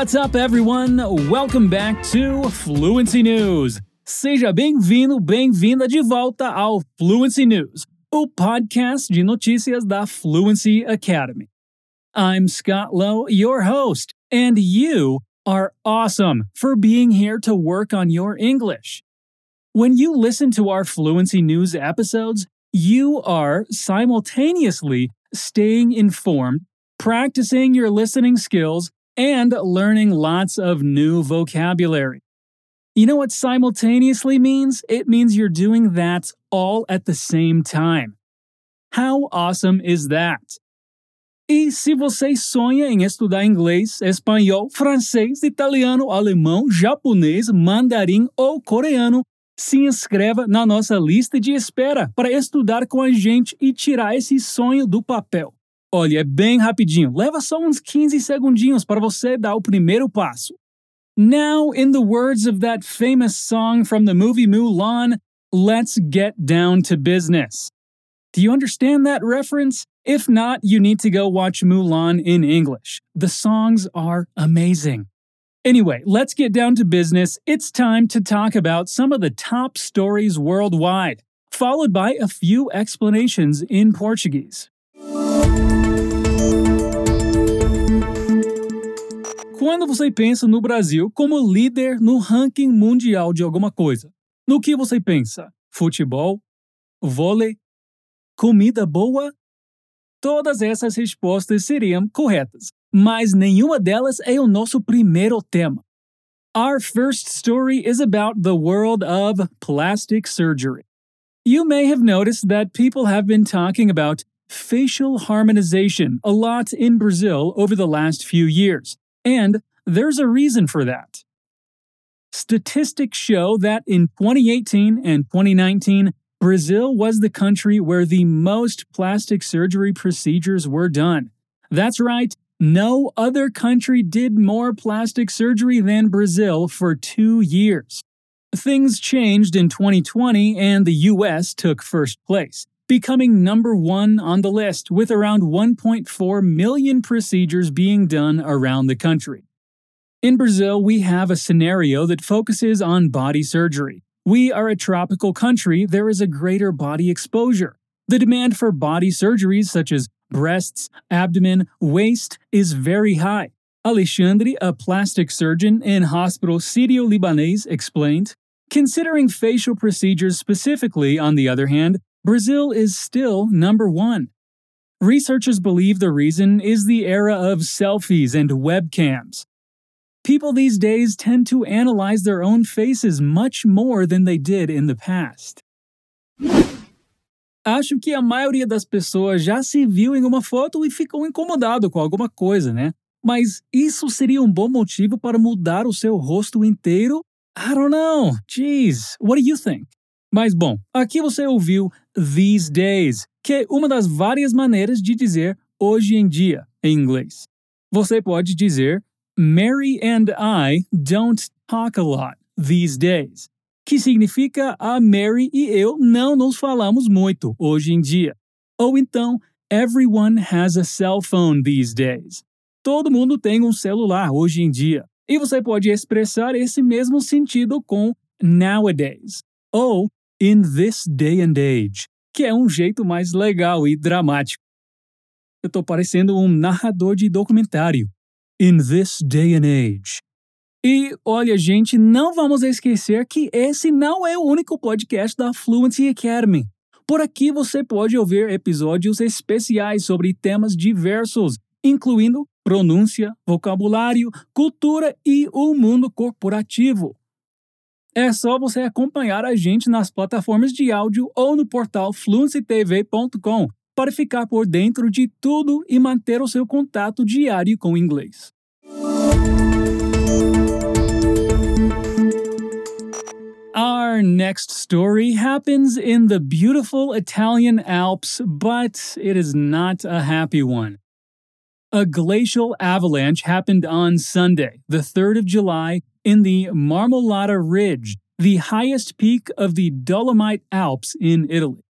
What's up, everyone? Welcome back to Fluency News. Seja bem-vindo, bem-vinda de volta ao Fluency News, o podcast de notícias da Fluency Academy. I'm Scott Lowe, your host, and you are awesome for being here to work on your English. When you listen to our Fluency News episodes, you are simultaneously staying informed, practicing your listening skills, and learning lots of new vocabulary. You know what simultaneously means? It means you're doing that all at the same time. How awesome is that? E se você sonha em estudar inglês, espanhol, francês, italiano, alemão, japonês, mandarim ou coreano, se inscreva na nossa lista de espera para estudar com a gente e tirar esse sonho do papel. Olha, é bem rapidinho, leva só uns 15 segundinhos para você dar o primeiro passo. Now, in the words of that famous song from the movie Mulan, let's get down to business. Do you understand that reference? If not, you need to go watch Mulan in English. The songs are amazing. Anyway, let's get down to business. It's time to talk about some of the top stories worldwide, followed by a few explanations in Portuguese. Quando você pensa no Brasil como líder no ranking mundial de alguma coisa, no que você pensa? Futebol? Vôlei? Comida boa? Todas essas respostas seriam corretas, mas nenhuma delas é o nosso primeiro tema. Our first story is about the world of plastic surgery. You may have noticed that people have been talking about facial harmonization a lot in Brazil over the last few years, and there's a reason for that. Statistics show that in 2018 and 2019, Brazil was the country where the most plastic surgery procedures were done. That's right, no other country did more plastic surgery than Brazil for two years. Things changed in 2020 and the US took first place, becoming number one on the list with around 1.4 million procedures being done around the country. In Brazil, we have a scenario that focuses on body surgery. We are a tropical country, there is a greater body exposure. The demand for body surgeries such as breasts, abdomen, waist is very high. Alexandre, a plastic surgeon in Hospital Sírio Libanês, explained. Considering facial procedures specifically, on the other hand, Brazil is still number one. Researchers believe the reason is the era of selfies and webcams. People these days tend to analyze their own faces much more than they did in the past. Acho que a maioria das pessoas já se viu em uma foto e ficou incomodado com alguma coisa, né? Mas isso seria um bom motivo para mudar o seu rosto inteiro? I don't know. Jeez, what do you think? Mas bom, aqui você ouviu these days, que é uma das várias maneiras de dizer hoje em dia em inglês. Você pode dizer Mary and I don't talk a lot these days que significa a Mary e eu não nos falamos muito hoje em dia. Ou então, everyone has a cell phone these days. Todo mundo tem um celular hoje em dia. E você pode expressar esse mesmo sentido com nowadays ou in this day and age, que é um jeito mais legal e dramático. Eu estou parecendo um narrador de documentário. In this day and age. E olha, gente, não vamos esquecer que esse não é o único podcast da Fluency Academy. Por aqui você pode ouvir episódios especiais sobre temas diversos, incluindo pronúncia, vocabulário, cultura e o mundo corporativo. É só você acompanhar a gente nas plataformas de áudio ou no portal fluencytv.com para ficar por dentro de tudo e manter o seu contato diário com o inglês. Our next story happens in the beautiful Italian Alps, but it is not a happy one. A glacial avalanche happened on Sunday, the 3rd of July, in the Marmolada Ridge, the highest peak of the Dolomite Alps in Italy.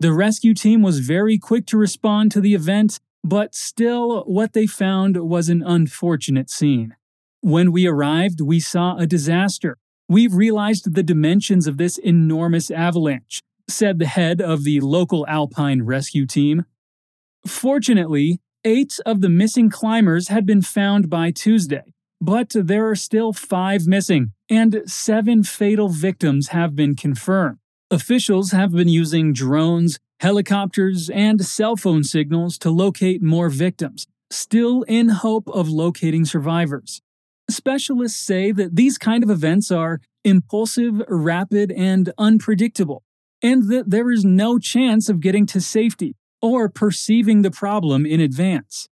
The rescue team was very quick to respond to the event, but still, what they found was an unfortunate scene. When we arrived, we saw a disaster. We've realized the dimensions of this enormous avalanche, said the head of the local alpine rescue team. Fortunately, eight of the missing climbers had been found by Tuesday, but there are still five missing, and seven fatal victims have been confirmed. Officials have been using drones, helicopters, and cell phone signals to locate more victims, still in hope of locating survivors. Specialists say that these kind of events are impulsive, rapid, and unpredictable, and that there is no chance of getting to safety or perceiving the problem in advance.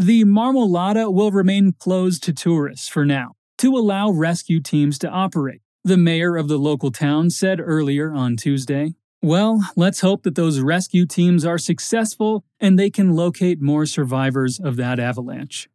The Marmolada will remain closed to tourists for now to allow rescue teams to operate, the mayor of the local town said earlier on Tuesday. Well, let's hope that those rescue teams are successful and they can locate more survivors of that avalanche.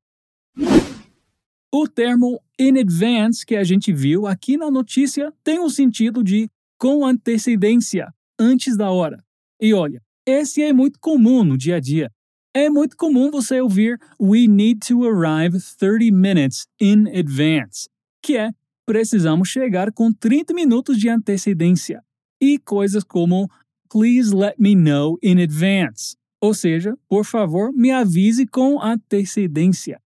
O termo in advance que a gente viu aqui na notícia tem o sentido de com antecedência, antes da hora. E olha, esse é muito comum no dia a dia. É muito comum você ouvir We need to arrive 30 minutes in advance, que é precisamos chegar com 30 minutos de antecedência. E coisas como Please let me know in advance, ou seja, por favor, me avise com antecedência.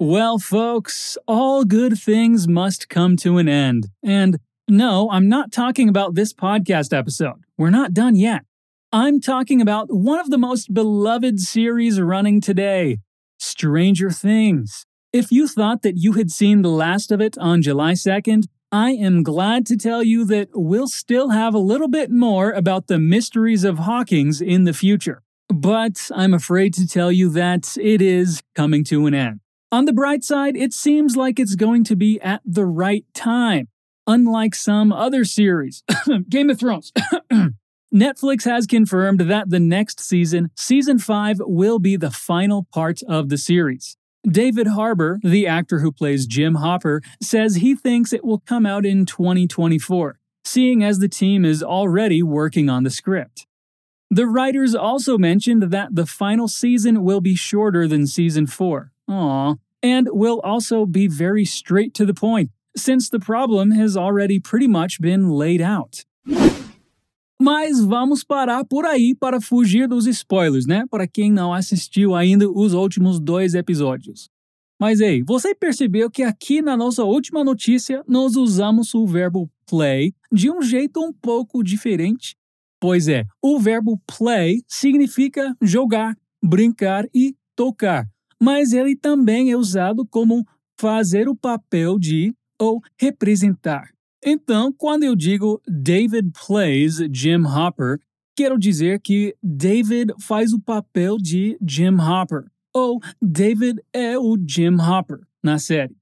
Well, folks, all good things must come to an end. And no, I'm not talking about this podcast episode. We're not done yet. I'm talking about one of the most beloved series running today Stranger Things. If you thought that you had seen the last of it on July 2nd, I am glad to tell you that we'll still have a little bit more about the mysteries of Hawkins in the future. But I'm afraid to tell you that it is coming to an end. On the bright side, it seems like it's going to be at the right time, unlike some other series. Game of Thrones. Netflix has confirmed that the next season, season 5, will be the final part of the series. David Harbour, the actor who plays Jim Hopper, says he thinks it will come out in 2024, seeing as the team is already working on the script. The writers also mentioned that the final season will be shorter than season 4, Aw. And will also be very straight to the point, since the problem has already pretty much been laid out. Mas vamos parar por aí para fugir dos spoilers, né? Para quem não assistiu ainda os últimos dois episódios. Mas ei, você percebeu que aqui na nossa última notícia nós usamos o verbo play de um jeito um pouco diferente? Pois é, o verbo play significa jogar, brincar e tocar mas ele também é usado como fazer o papel de ou representar. Então, quando eu digo David plays Jim Hopper, quero dizer que David faz o papel de Jim Hopper, ou David é o Jim Hopper na série.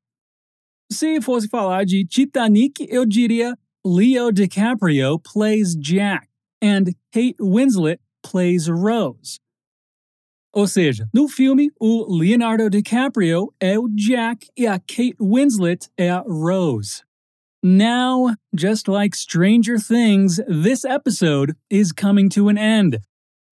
Se fosse falar de Titanic, eu diria Leo DiCaprio plays Jack and Kate Winslet plays Rose. Ou seja, no filme, o Leonardo DiCaprio é o Jack e a Kate Winslet é a Rose. Now, just like Stranger Things, this episode is coming to an end.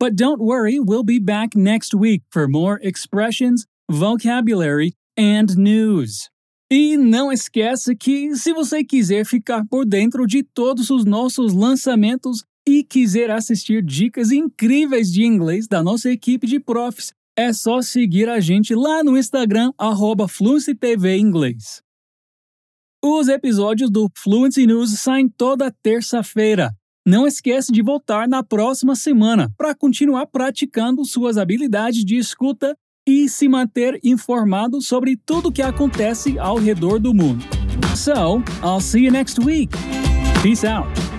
But don't worry, we'll be back next week for more expressions, vocabulary, and news. E não esqueça que, se você quiser ficar por dentro de todos os nossos lançamentos, e quiser assistir dicas incríveis de inglês da nossa equipe de profs, é só seguir a gente lá no Instagram, arroba Inglês. Os episódios do Fluency News saem toda terça-feira. Não esqueça de voltar na próxima semana para continuar praticando suas habilidades de escuta e se manter informado sobre tudo o que acontece ao redor do mundo. So, I'll see you next week. Peace out.